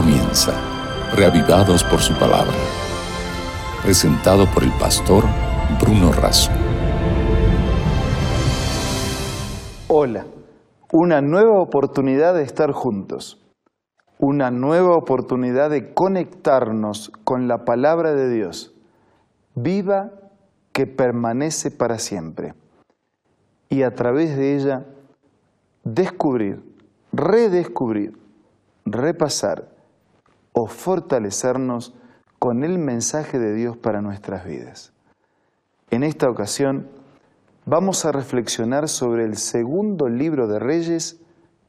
comienza, reavivados por su palabra. Presentado por el pastor Bruno Razo. Hola, una nueva oportunidad de estar juntos, una nueva oportunidad de conectarnos con la palabra de Dios, viva que permanece para siempre, y a través de ella descubrir, redescubrir, repasar o fortalecernos con el mensaje de Dios para nuestras vidas. En esta ocasión vamos a reflexionar sobre el segundo libro de Reyes,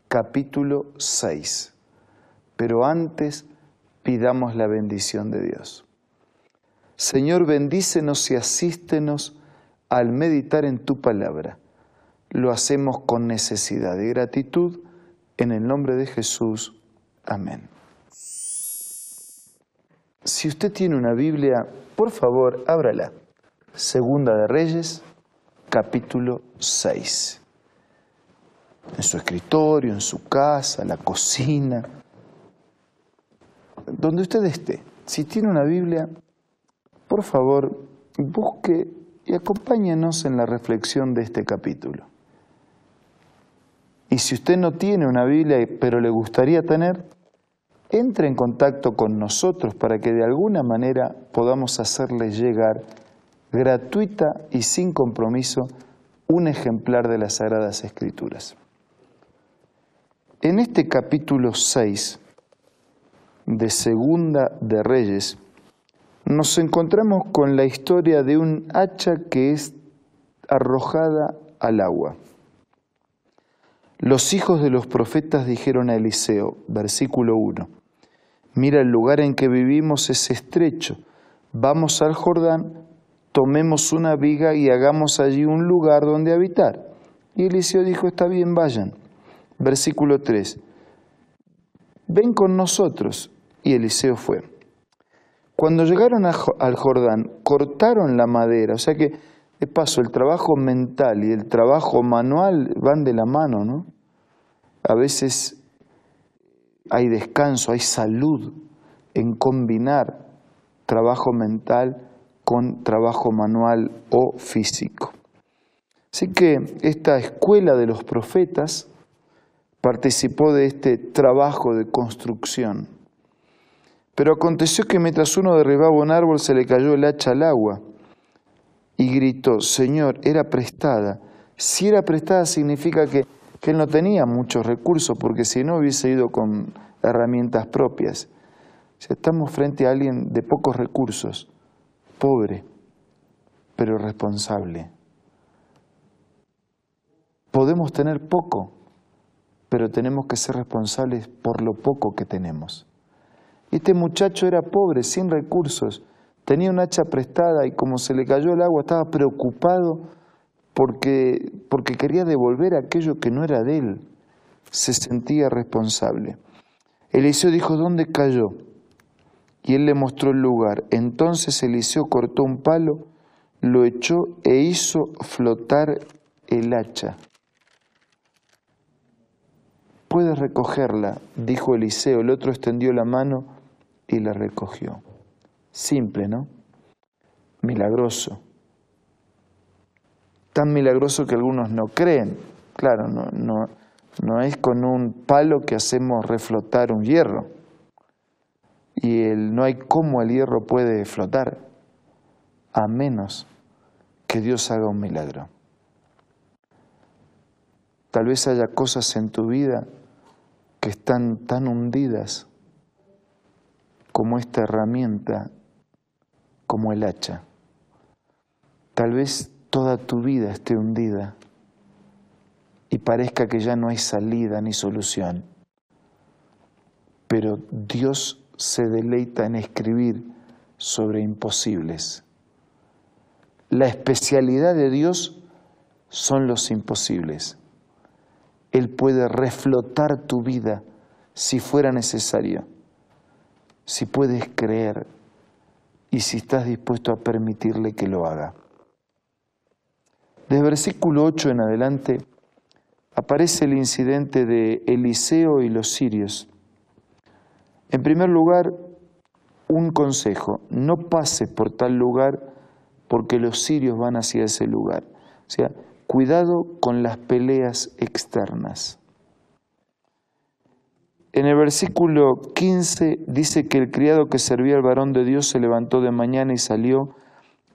capítulo 6. Pero antes pidamos la bendición de Dios. Señor, bendícenos y asístenos al meditar en tu palabra. Lo hacemos con necesidad y gratitud en el nombre de Jesús. Amén. Si usted tiene una Biblia, por favor, ábrala. Segunda de Reyes, capítulo 6. En su escritorio, en su casa, la cocina, donde usted esté. Si tiene una Biblia, por favor, busque y acompáñenos en la reflexión de este capítulo. Y si usted no tiene una Biblia, pero le gustaría tener, entre en contacto con nosotros para que de alguna manera podamos hacerle llegar gratuita y sin compromiso un ejemplar de las Sagradas Escrituras. En este capítulo 6 de Segunda de Reyes, nos encontramos con la historia de un hacha que es arrojada al agua. Los hijos de los profetas dijeron a Eliseo, versículo 1, mira el lugar en que vivimos es estrecho, vamos al Jordán, tomemos una viga y hagamos allí un lugar donde habitar. Y Eliseo dijo, está bien, vayan. Versículo 3, ven con nosotros. Y Eliseo fue. Cuando llegaron al Jordán, cortaron la madera, o sea que de paso, el trabajo mental y el trabajo manual van de la mano, ¿no? A veces hay descanso, hay salud en combinar trabajo mental con trabajo manual o físico. Así que esta escuela de los profetas participó de este trabajo de construcción. Pero aconteció que mientras uno derribaba un árbol se le cayó el hacha al agua y gritó, Señor, era prestada. Si era prestada significa que, él no tenía muchos recursos, porque si no hubiese ido con herramientas propias. Si estamos frente a alguien de pocos recursos, pobre, pero responsable. Podemos tener poco, pero tenemos que ser responsables por lo poco que tenemos. Este muchacho era pobre, sin recursos, Tenía un hacha prestada y como se le cayó el agua estaba preocupado porque, porque quería devolver aquello que no era de él. Se sentía responsable. Eliseo dijo, ¿dónde cayó? Y él le mostró el lugar. Entonces Eliseo cortó un palo, lo echó e hizo flotar el hacha. Puedes recogerla, dijo Eliseo. El otro extendió la mano y la recogió. Simple, ¿no? Milagroso. Tan milagroso que algunos no creen. Claro, no, no, no es con un palo que hacemos reflotar un hierro. Y el, no hay cómo el hierro puede flotar, a menos que Dios haga un milagro. Tal vez haya cosas en tu vida que están tan hundidas como esta herramienta como el hacha. Tal vez toda tu vida esté hundida y parezca que ya no hay salida ni solución. Pero Dios se deleita en escribir sobre imposibles. La especialidad de Dios son los imposibles. Él puede reflotar tu vida si fuera necesario. Si puedes creer y si estás dispuesto a permitirle que lo haga. Desde versículo 8 en adelante aparece el incidente de Eliseo y los sirios. En primer lugar, un consejo, no pase por tal lugar porque los sirios van hacia ese lugar. O sea, cuidado con las peleas externas. En el versículo 15 dice que el criado que servía al varón de Dios se levantó de mañana y salió.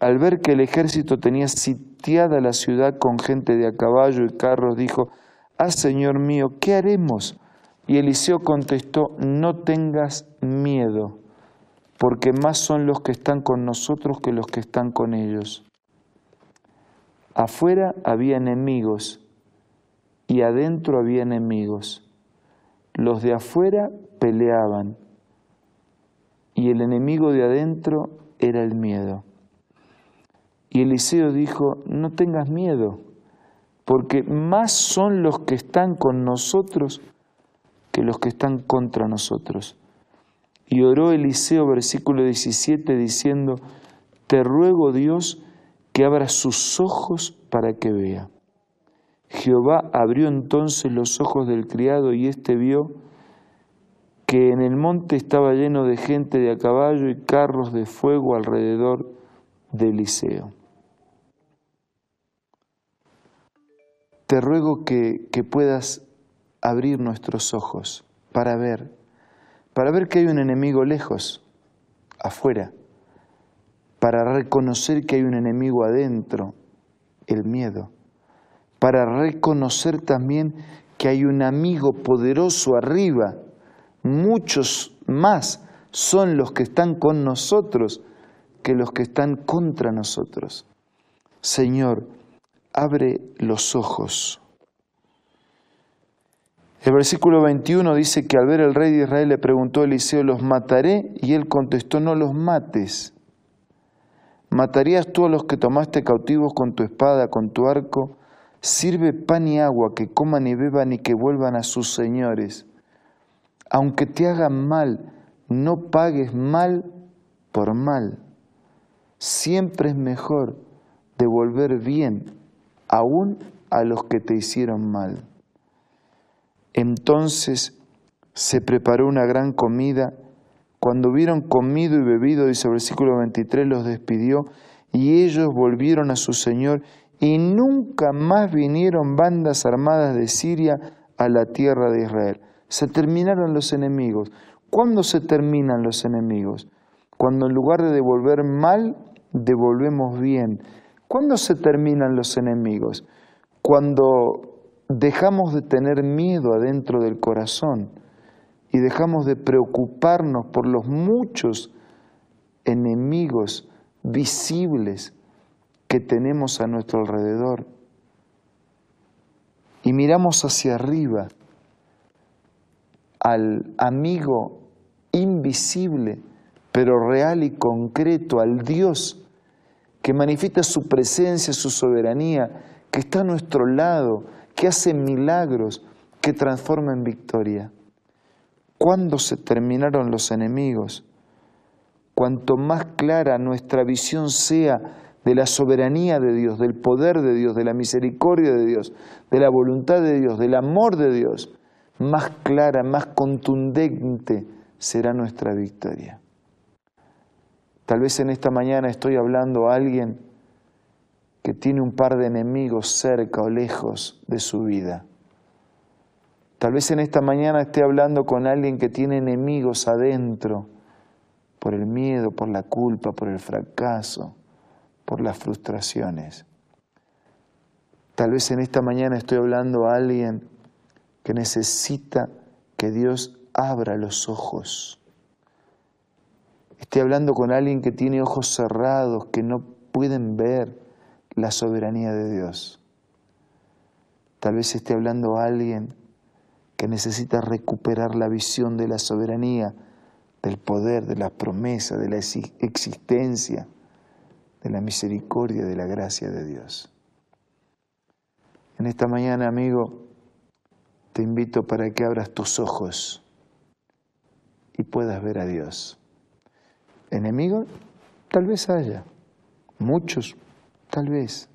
Al ver que el ejército tenía sitiada la ciudad con gente de a caballo y carros, dijo, Ah, Señor mío, ¿qué haremos? Y Eliseo contestó, no tengas miedo, porque más son los que están con nosotros que los que están con ellos. Afuera había enemigos y adentro había enemigos. Los de afuera peleaban y el enemigo de adentro era el miedo. Y Eliseo dijo, no tengas miedo, porque más son los que están con nosotros que los que están contra nosotros. Y oró Eliseo, versículo 17, diciendo, Te ruego Dios que abra sus ojos para que vea. Jehová abrió entonces los ojos del criado y éste vio que en el monte estaba lleno de gente de a caballo y carros de fuego alrededor de Eliseo. Te ruego que, que puedas abrir nuestros ojos para ver, para ver que hay un enemigo lejos, afuera, para reconocer que hay un enemigo adentro, el miedo, para reconocer también que hay un amigo poderoso arriba, muchos más son los que están con nosotros que los que están contra nosotros. Señor, abre los ojos el versículo 21 dice que al ver el rey de Israel le preguntó a Eliseo, ¿los mataré? Y él contestó, no los mates. ¿Matarías tú a los que tomaste cautivos con tu espada, con tu arco? Sirve pan y agua, que coman y beban y que vuelvan a sus señores. Aunque te hagan mal, no pagues mal por mal. Siempre es mejor devolver bien aún a los que te hicieron mal. Entonces se preparó una gran comida. Cuando hubieron comido y bebido, dice el versículo 23, los despidió y ellos volvieron a su Señor y nunca más vinieron bandas armadas de Siria a la tierra de Israel. Se terminaron los enemigos. ¿Cuándo se terminan los enemigos? Cuando en lugar de devolver mal, devolvemos bien. ¿Cuándo se terminan los enemigos? Cuando dejamos de tener miedo adentro del corazón y dejamos de preocuparnos por los muchos enemigos visibles que tenemos a nuestro alrededor. Y miramos hacia arriba al amigo invisible, pero real y concreto, al Dios que manifiesta su presencia, su soberanía, que está a nuestro lado, que hace milagros, que transforma en victoria. ¿Cuándo se terminaron los enemigos? Cuanto más clara nuestra visión sea de la soberanía de Dios, del poder de Dios, de la misericordia de Dios, de la voluntad de Dios, del amor de Dios, más clara, más contundente será nuestra victoria. Tal vez en esta mañana estoy hablando a alguien que tiene un par de enemigos cerca o lejos de su vida. Tal vez en esta mañana esté hablando con alguien que tiene enemigos adentro por el miedo, por la culpa, por el fracaso, por las frustraciones. Tal vez en esta mañana estoy hablando a alguien que necesita que Dios abra los ojos. Estoy hablando con alguien que tiene ojos cerrados, que no pueden ver, la soberanía de Dios. Tal vez esté hablando a alguien que necesita recuperar la visión de la soberanía, del poder, de la promesa, de la existencia, de la misericordia, de la gracia de Dios. En esta mañana, amigo, te invito para que abras tus ojos y puedas ver a Dios. Enemigos, tal vez haya, muchos, Tal vez.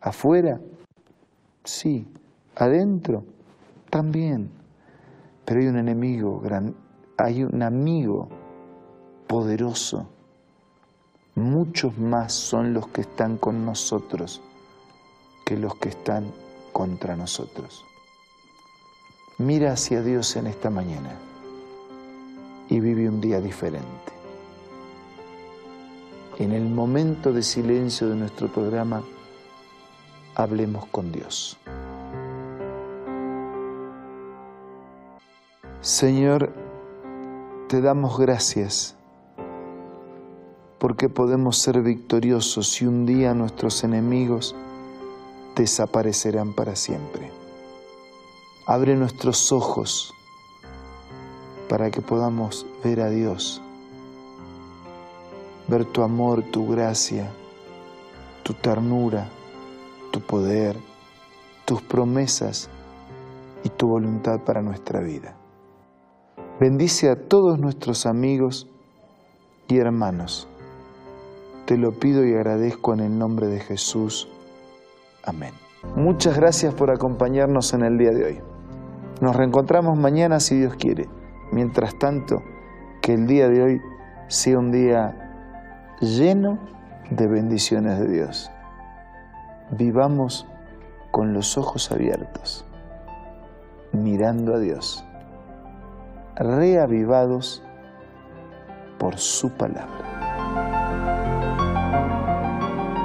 Afuera, sí. Adentro, también. Pero hay un enemigo hay un amigo poderoso. Muchos más son los que están con nosotros que los que están contra nosotros. Mira hacia Dios en esta mañana y vive un día diferente. En el momento de silencio de nuestro programa, hablemos con Dios. Señor, te damos gracias porque podemos ser victoriosos y un día nuestros enemigos desaparecerán para siempre. Abre nuestros ojos para que podamos ver a Dios, ver tu amor, tu gracia, tu ternura, tu poder, tus promesas y tu voluntad para nuestra vida. Bendice a todos nuestros amigos y hermanos. Te lo pido y agradezco en el nombre de Jesús. Amén. Muchas gracias por acompañarnos en el día de hoy. Nos reencontramos mañana si Dios quiere. Mientras tanto, que el día de hoy sea un día lleno de bendiciones de Dios. Vivamos con los ojos abiertos, mirando a Dios, reavivados por su palabra.